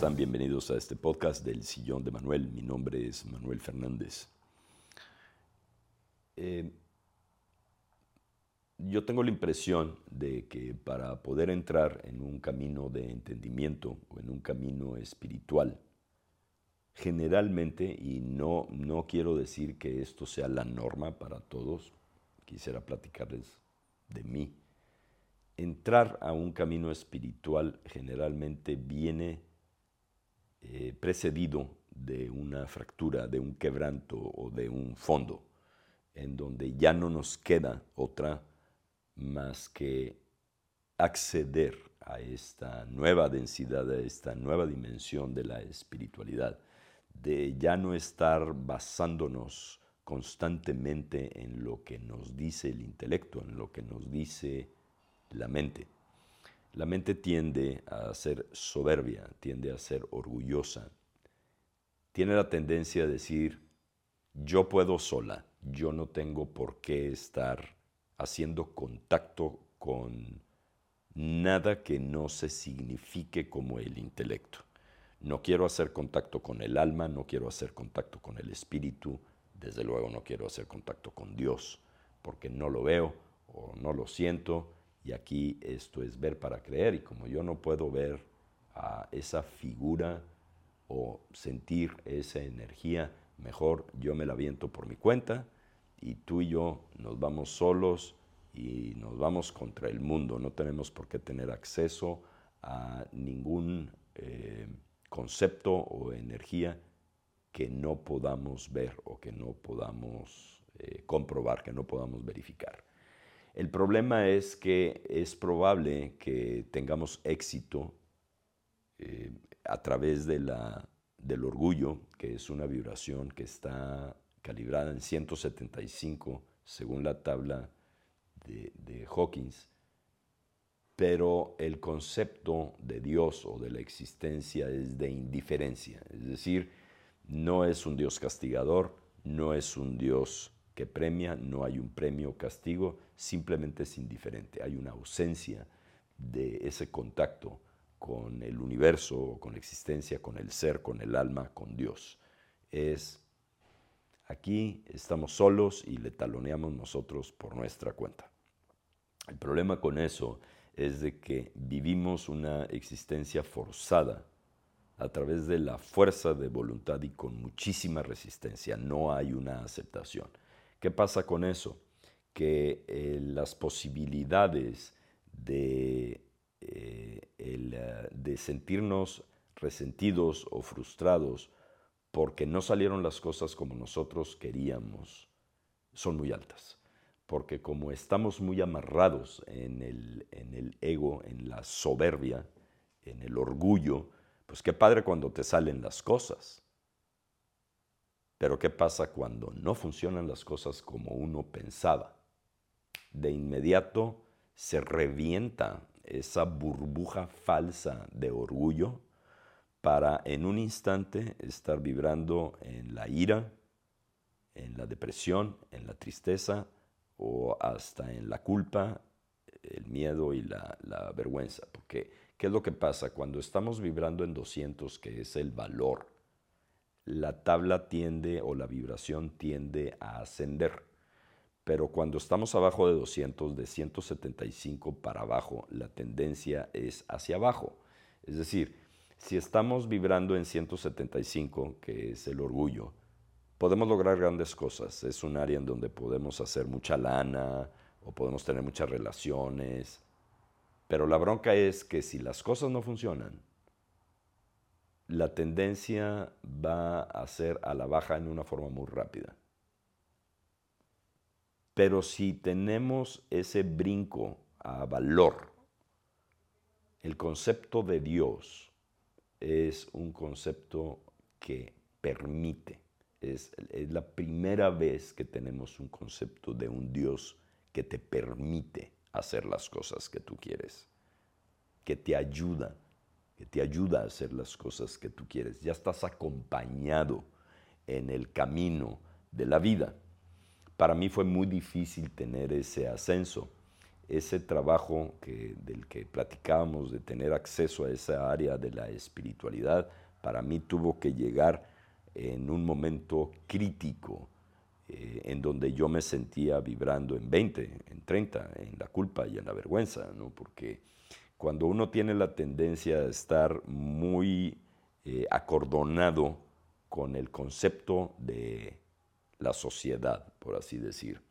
¿Cómo están? Bienvenidos a este podcast del Sillón de Manuel. Mi nombre es Manuel Fernández. Eh, yo tengo la impresión de que para poder entrar en un camino de entendimiento o en un camino espiritual, generalmente, y no, no quiero decir que esto sea la norma para todos, quisiera platicarles de mí, entrar a un camino espiritual generalmente viene eh, precedido de una fractura, de un quebranto o de un fondo, en donde ya no nos queda otra más que acceder a esta nueva densidad, a esta nueva dimensión de la espiritualidad, de ya no estar basándonos constantemente en lo que nos dice el intelecto, en lo que nos dice la mente. La mente tiende a ser soberbia, tiende a ser orgullosa, tiene la tendencia a decir, yo puedo sola, yo no tengo por qué estar haciendo contacto con nada que no se signifique como el intelecto. No quiero hacer contacto con el alma, no quiero hacer contacto con el espíritu, desde luego no quiero hacer contacto con Dios, porque no lo veo o no lo siento y aquí esto es ver para creer. Y como yo no puedo ver a esa figura o sentir esa energía, mejor yo me la viento por mi cuenta y tú y yo nos vamos solos y nos vamos contra el mundo. No tenemos por qué tener acceso a ningún eh, concepto o energía que no podamos ver o que no podamos eh, comprobar, que no podamos verificar. El problema es que es probable que tengamos éxito eh, a través del orgullo, que es una vibración que está calibrada en 175 según la tabla de, de Hawkins, pero el concepto de Dios o de la existencia es de indiferencia, es decir, no es un Dios castigador, no es un Dios que premia, no hay un premio castigo, simplemente es indiferente. Hay una ausencia de ese contacto con el universo, con la existencia, con el ser, con el alma, con Dios. Es aquí estamos solos y le taloneamos nosotros por nuestra cuenta. El problema con eso es de que vivimos una existencia forzada a través de la fuerza de voluntad y con muchísima resistencia. No hay una aceptación. ¿Qué pasa con eso? Que eh, las posibilidades de, eh, eh, de sentirnos resentidos o frustrados porque no salieron las cosas como nosotros queríamos son muy altas. Porque como estamos muy amarrados en el ego, en la soberbia, en el orgullo, pues qué padre cuando te salen las cosas. Pero ¿qué pasa cuando no funcionan las cosas como uno pensaba? De inmediato se revienta esa burbuja falsa de orgullo para en un instante estar vibrando en la ira, en la depresión, en la tristeza o hasta en la culpa, el miedo y la, vergüenza. Porque, ¿qué es lo que pasa? Cuando estamos vibrando en 200, que es el valor, la tabla tiende o la vibración tiende a ascender. Pero cuando estamos abajo de 200, de 175 para abajo, la tendencia es hacia abajo. Es decir, si estamos vibrando en 175, que es el orgullo, podemos lograr grandes cosas. Es un área en donde podemos hacer mucha lana o podemos tener muchas relaciones. Pero la bronca es que si las cosas no funcionan, la tendencia va a ser a la baja en una forma muy rápida. Pero si tenemos ese brinco a valor, el concepto de Dios es un concepto que permite, Es, la primera vez que tenemos un concepto de un Dios que te permite hacer las cosas que tú quieres, que te ayuda, te ayuda a hacer las cosas que tú quieres. Ya estás acompañado en el camino de la vida. Para mí fue muy difícil tener ese ascenso, ese trabajo que, del que platicábamos, de tener acceso a esa área de la espiritualidad, para mí tuvo que llegar en un momento crítico, eh, en donde yo me sentía vibrando en 20, en 30, en la culpa y en la vergüenza, ¿no? porque cuando uno tiene la tendencia a estar muy eh, acordonado con el concepto de la sociedad, por así decir.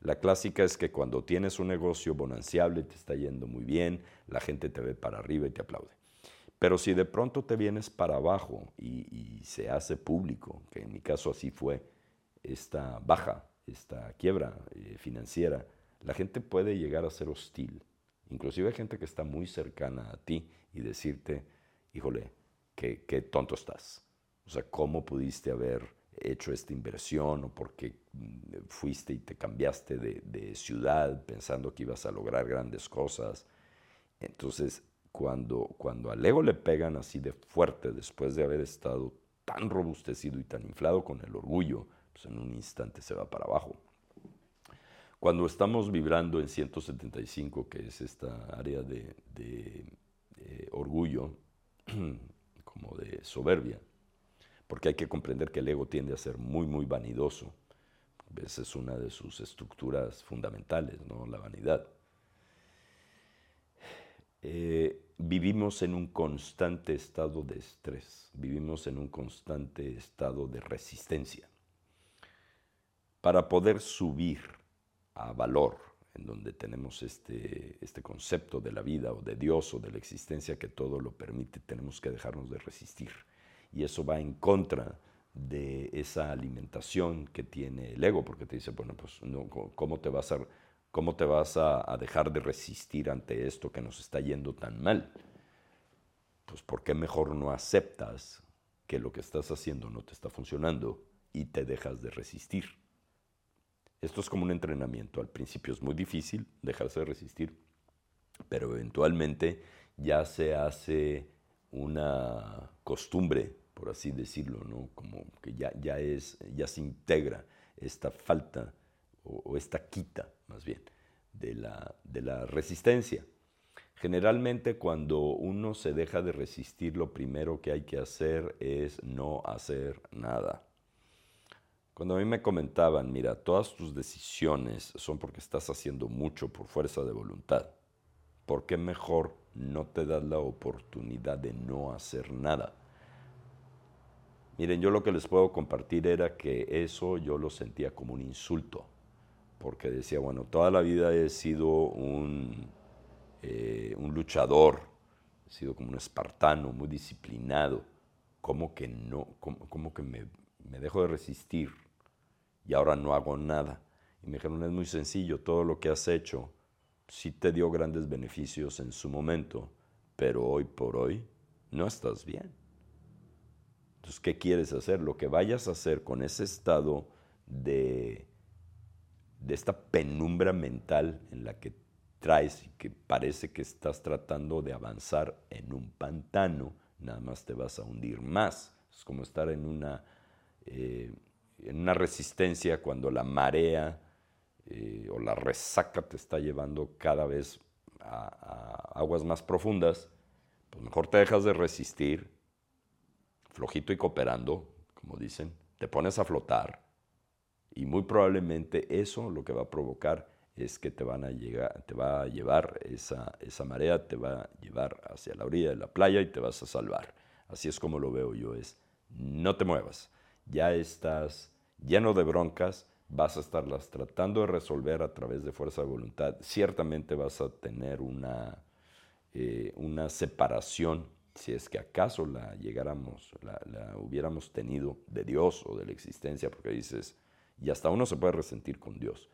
La clásica es que cuando tienes un negocio bonanciable, te está yendo muy bien, la gente te ve para arriba y te aplaude. Pero si de pronto te vienes para abajo y, se hace público, que en mi caso así fue, esta baja, esta quiebra eh, financiera, la gente puede llegar a ser hostil. Inclusive hay gente que está muy cercana a ti y decirte, híjole, qué, qué tonto estás. O sea, ¿cómo pudiste haber hecho esta inversión o por qué mm, fuiste y te cambiaste de, de ciudad pensando que ibas a lograr grandes cosas? Entonces, cuando, cuando al ego le pegan así de fuerte después de haber estado tan robustecido y tan inflado con el orgullo, pues en un instante se va para abajo. Cuando estamos vibrando en 175, que es esta área de, orgullo, como de soberbia, porque hay que comprender que el ego tiende a ser muy, muy vanidoso. Esa es una de sus estructuras fundamentales, ¿no? la vanidad. Eh, vivimos en un constante estado de estrés, vivimos en un constante estado de resistencia. Para poder subir a valor, en donde tenemos este, este concepto de la vida o de Dios o de la existencia que todo lo permite, tenemos que dejarnos de resistir. Y eso va en contra de esa alimentación que tiene el ego, porque te dice, bueno, pues ¿cómo te vas a ¿Cómo te vas a, dejar de resistir ante esto que nos está yendo tan mal? Pues ¿por qué mejor no aceptas que lo que estás haciendo no te está funcionando y te dejas de resistir? Esto es como un entrenamiento. Al principio es muy difícil dejarse de resistir, pero eventualmente ya se hace una costumbre, por así decirlo, ¿no? Como que ya, ya, es, ya se integra esta falta o, esta quita más bien de la, de la resistencia. Generalmente cuando uno se deja de resistir, lo primero que hay que hacer es no hacer nada. Cuando a mí me comentaban, mira, todas tus decisiones son porque estás haciendo mucho por fuerza de voluntad, ¿por qué mejor no te das la oportunidad de no hacer nada? Miren, yo lo que les puedo compartir era que eso yo lo sentía como un insulto porque decía, bueno, toda la vida he sido un, eh, un luchador, he sido como un espartano, muy disciplinado, ¿cómo que no? ¿Cómo, que me, me dejo de resistir y ahora no hago nada? Y me dijeron, es muy sencillo, todo lo que has hecho sí te dio grandes beneficios en su momento, pero hoy por hoy no estás bien. Entonces, ¿qué quieres hacer? Lo que vayas a hacer con ese estado de de esta penumbra mental en la que traes y que parece que estás tratando de avanzar en un pantano, nada más te vas a hundir más. Es como estar en una, eh, en una resistencia cuando la marea eh, o la resaca te está llevando cada vez a, a aguas más profundas, pues mejor te dejas de resistir, flojito y cooperando, como dicen, te pones a flotar y muy probablemente eso lo que va a provocar es que te, van a llegar, te va a llevar esa, esa marea, te va a llevar hacia la orilla de la playa y te vas a salvar. Así es como lo veo yo, es no te muevas, ya estás lleno de broncas, vas a estarlas tratando de resolver a través de fuerza de voluntad. Ciertamente vas a tener una, eh, una separación, si es que acaso la llegáramos, la, la hubiéramos tenido de Dios o de la existencia, porque dices, y hasta uno se puede resentir con Dios.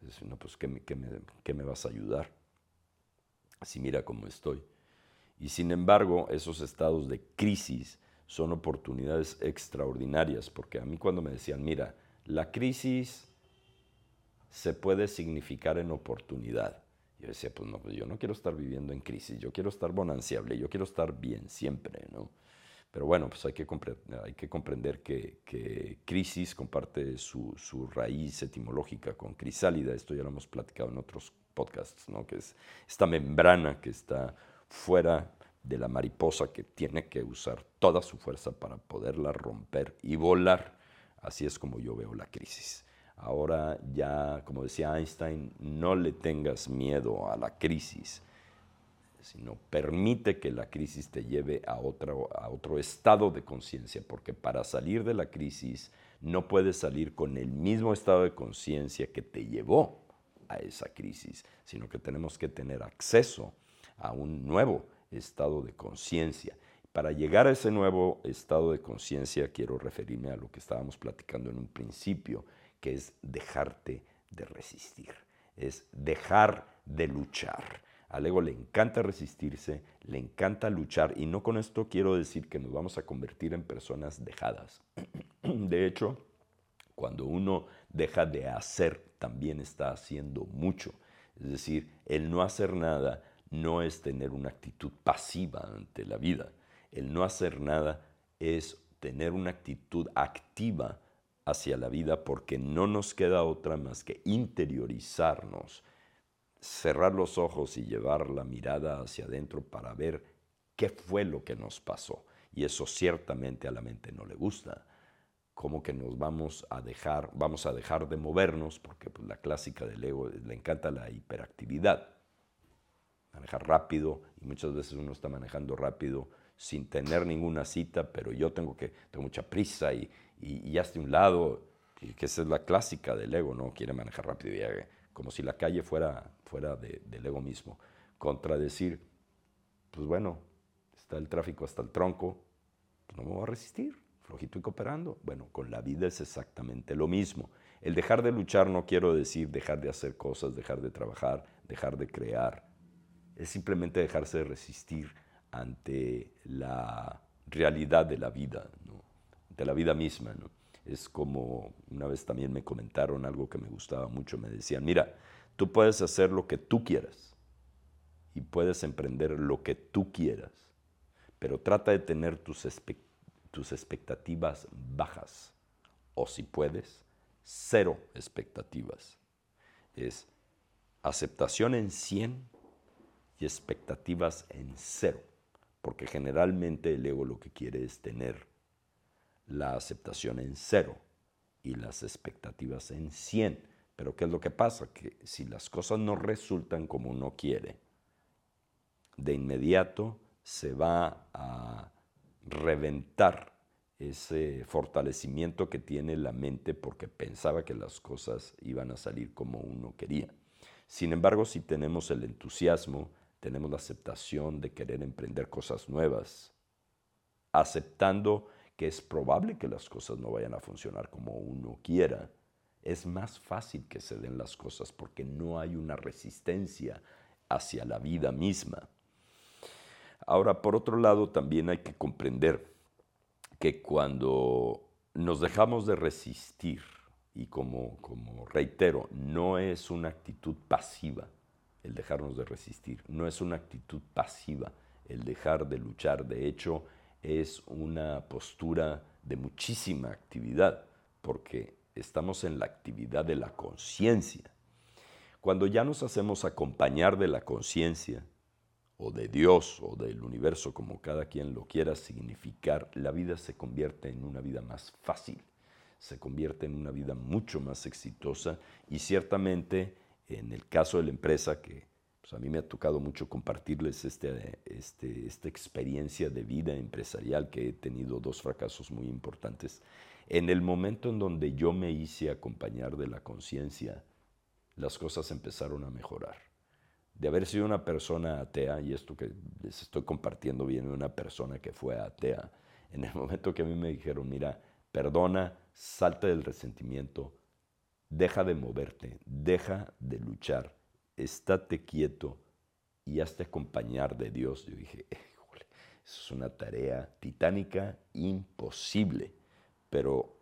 Dice, no, pues, ¿qué me, qué me vas a ayudar? Así mira cómo estoy. Y sin embargo, esos estados de crisis son oportunidades extraordinarias, porque a mí cuando me decían, mira, la crisis se puede significar en oportunidad. Yo decía, pues no, pues yo no quiero estar viviendo en crisis, yo quiero estar bonanciable, yo quiero estar bien siempre, ¿no? Pero bueno, pues hay que, hay que comprender que, crisis comparte su, su, raíz etimológica con crisálida, esto ya lo hemos platicado en otros podcasts, ¿no? que es esta membrana que está fuera de la mariposa que tiene que usar toda su fuerza para poderla romper y volar. Así es como yo veo la crisis. Ahora ya, como decía Einstein, no le tengas miedo a la crisis, sino permite que la crisis te lleve a otro, a otro estado de conciencia, porque para salir de la crisis no puedes salir con el mismo estado de conciencia que te llevó a esa crisis, sino que tenemos que tener acceso a un nuevo estado de conciencia. Para llegar a ese nuevo estado de conciencia quiero referirme a lo que estábamos platicando en un principio, que es dejarte de resistir, es dejar de luchar. Al ego le encanta resistirse, le encanta luchar y no con esto quiero decir que nos vamos a convertir en personas dejadas. De hecho, cuando uno deja de hacer, también está haciendo mucho. Es decir, el no hacer nada no es tener una actitud pasiva ante la vida. El no hacer nada es tener una actitud activa hacia la vida porque no nos queda otra más que interiorizarnos, cerrar los ojos y llevar la mirada hacia adentro para ver qué fue lo que nos pasó. Y eso ciertamente a la mente no le gusta. Como que nos vamos a dejar, vamos a dejar de movernos, porque pues, la clásica del ego le encanta la hiperactividad. Manejar rápido, y muchas veces uno está manejando rápido sin tener ninguna cita, pero yo tengo que, tengo mucha prisa y, y, y un lado, que esa es la clásica del ego, ¿no? Quiere manejar rápido y como si la calle fuera, fuera del ego mismo. Contradecir, pues bueno, está el tráfico hasta el tronco, pues no me voy a resistir, flojito y cooperando. Bueno, con la vida es exactamente lo mismo. El dejar de luchar no quiero decir dejar de hacer cosas, dejar de trabajar, dejar de crear. Es simplemente dejarse de resistir ante la realidad de la vida, de la vida misma. Es como una vez también me comentaron algo que me gustaba mucho, me decían, mira, tú puedes hacer lo que tú quieras y puedes emprender lo que tú quieras, pero trata de tener tus, tus expectativas bajas o si puedes, cero expectativas. Es aceptación en 100 expectativas en cero porque generalmente el ego lo que quiere es tener la aceptación en cero y las expectativas en 100. Pero ¿qué es lo que pasa? Que si las cosas no resultan como uno quiere, de inmediato se va a reventar ese fortalecimiento que tiene la mente porque pensaba que las cosas iban a salir como uno quería. Sin embargo, si tenemos el entusiasmo, tenemos la aceptación de querer emprender cosas nuevas, aceptando que es probable que las cosas no vayan a funcionar como uno quiera, es más fácil que se den las cosas porque no hay una resistencia hacia la vida misma. Ahora, por otro lado, también hay que comprender que cuando nos dejamos de resistir, y como, como reitero, no es una actitud pasiva, el dejarnos de resistir. No es una actitud pasiva el dejar de luchar. De hecho, es una postura de muchísima actividad, porque estamos en la actividad de la conciencia. Cuando ya nos hacemos acompañar de la conciencia, o de Dios, o del universo, como cada quien lo quiera significar, la vida se convierte en una vida más fácil, se convierte en una vida mucho más exitosa y ciertamente en el caso de la empresa, que pues, a mí me ha tocado mucho compartirles este, este, esta experiencia de vida empresarial que he tenido dos fracasos muy importantes. En el momento en donde yo me hice acompañar de la conciencia, las cosas empezaron a mejorar. De haber sido una persona atea, y esto que les estoy compartiendo viene de una persona que fue atea, en el momento que a mí me dijeron, mira, perdona, salta del resentimiento, deja de moverte, deja de luchar, estate quieto y hazte acompañar de Dios. Yo dije, Es una tarea titánica, imposible, pero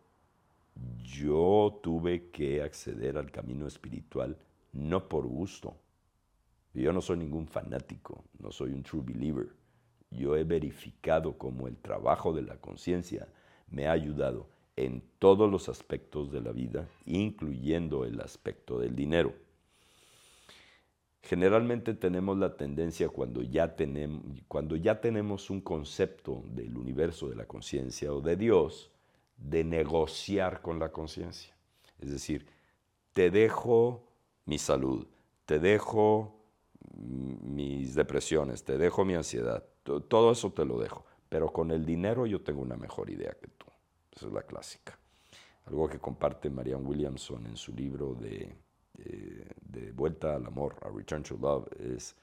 yo tuve que acceder al camino espiritual no por gusto. Yo no soy ningún fanático, no soy un true believer. Yo he verificado cómo el trabajo de la conciencia me ha ayudado en todos los aspectos de la vida, incluyendo el aspecto del dinero. Generalmente tenemos la tendencia cuando ya tenemos, cuando ya tenemos un concepto del universo de la conciencia o de Dios, de negociar con la conciencia. Es decir, te dejo mi salud, te dejo mis depresiones, te dejo mi ansiedad, todo eso te lo dejo, pero con el dinero yo tengo una mejor idea que tú. Esa es la clásica. Algo que comparte Marianne Williamson en su libro de, de Vuelta al Amor, A Return to Love, es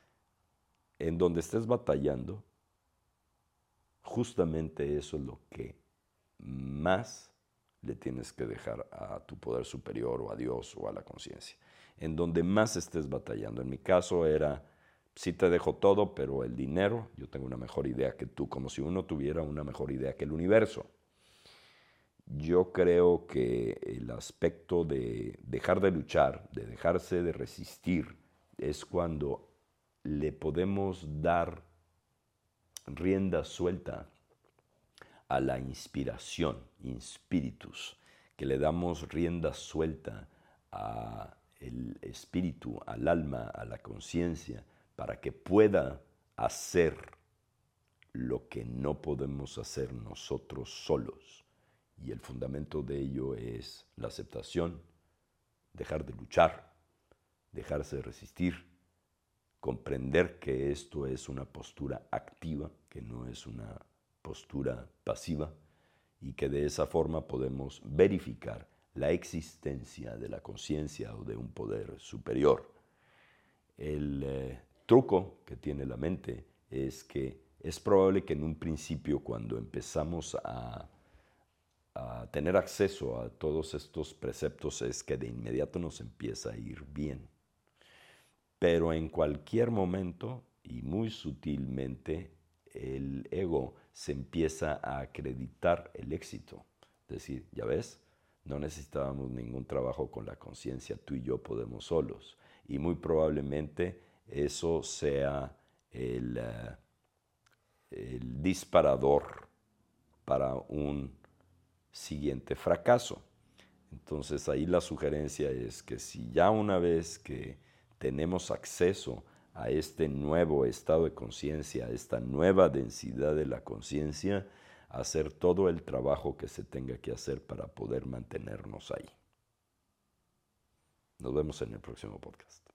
en donde estés batallando, justamente eso es lo que más le tienes que dejar a tu poder superior o a Dios o a la conciencia. En donde más estés batallando. En mi caso era, sí te dejo todo, pero el dinero, yo tengo una mejor idea que tú, como si uno tuviera una mejor idea que el universo. Yo creo que el aspecto de dejar de luchar, de dejarse de resistir, es cuando le podemos dar rienda suelta a la inspiración, inspiritus, que le damos rienda suelta al espíritu, al alma, a la conciencia, para que pueda hacer lo que no podemos hacer nosotros solos. Y el fundamento de ello es la aceptación, dejar de luchar, dejarse de resistir, comprender que esto es una postura activa, que no es una postura pasiva y que de esa forma podemos verificar la existencia de la conciencia o de un poder superior. El eh, truco que tiene la mente es que es probable que en un principio cuando empezamos a, a tener acceso a todos estos preceptos es que de inmediato nos empieza a ir bien. Pero en cualquier momento y muy sutilmente el ego se empieza a acreditar el éxito. Es decir, ya ves, no necesitábamos ningún trabajo con la conciencia, tú y yo podemos solos. Y muy probablemente eso sea el, eh, el disparador para un siguiente fracaso. Entonces ahí la sugerencia es que si ya una vez que tenemos acceso a este nuevo estado de conciencia, a esta nueva densidad de la conciencia, hacer todo el trabajo que se tenga que hacer para poder mantenernos ahí. Nos vemos en el próximo podcast.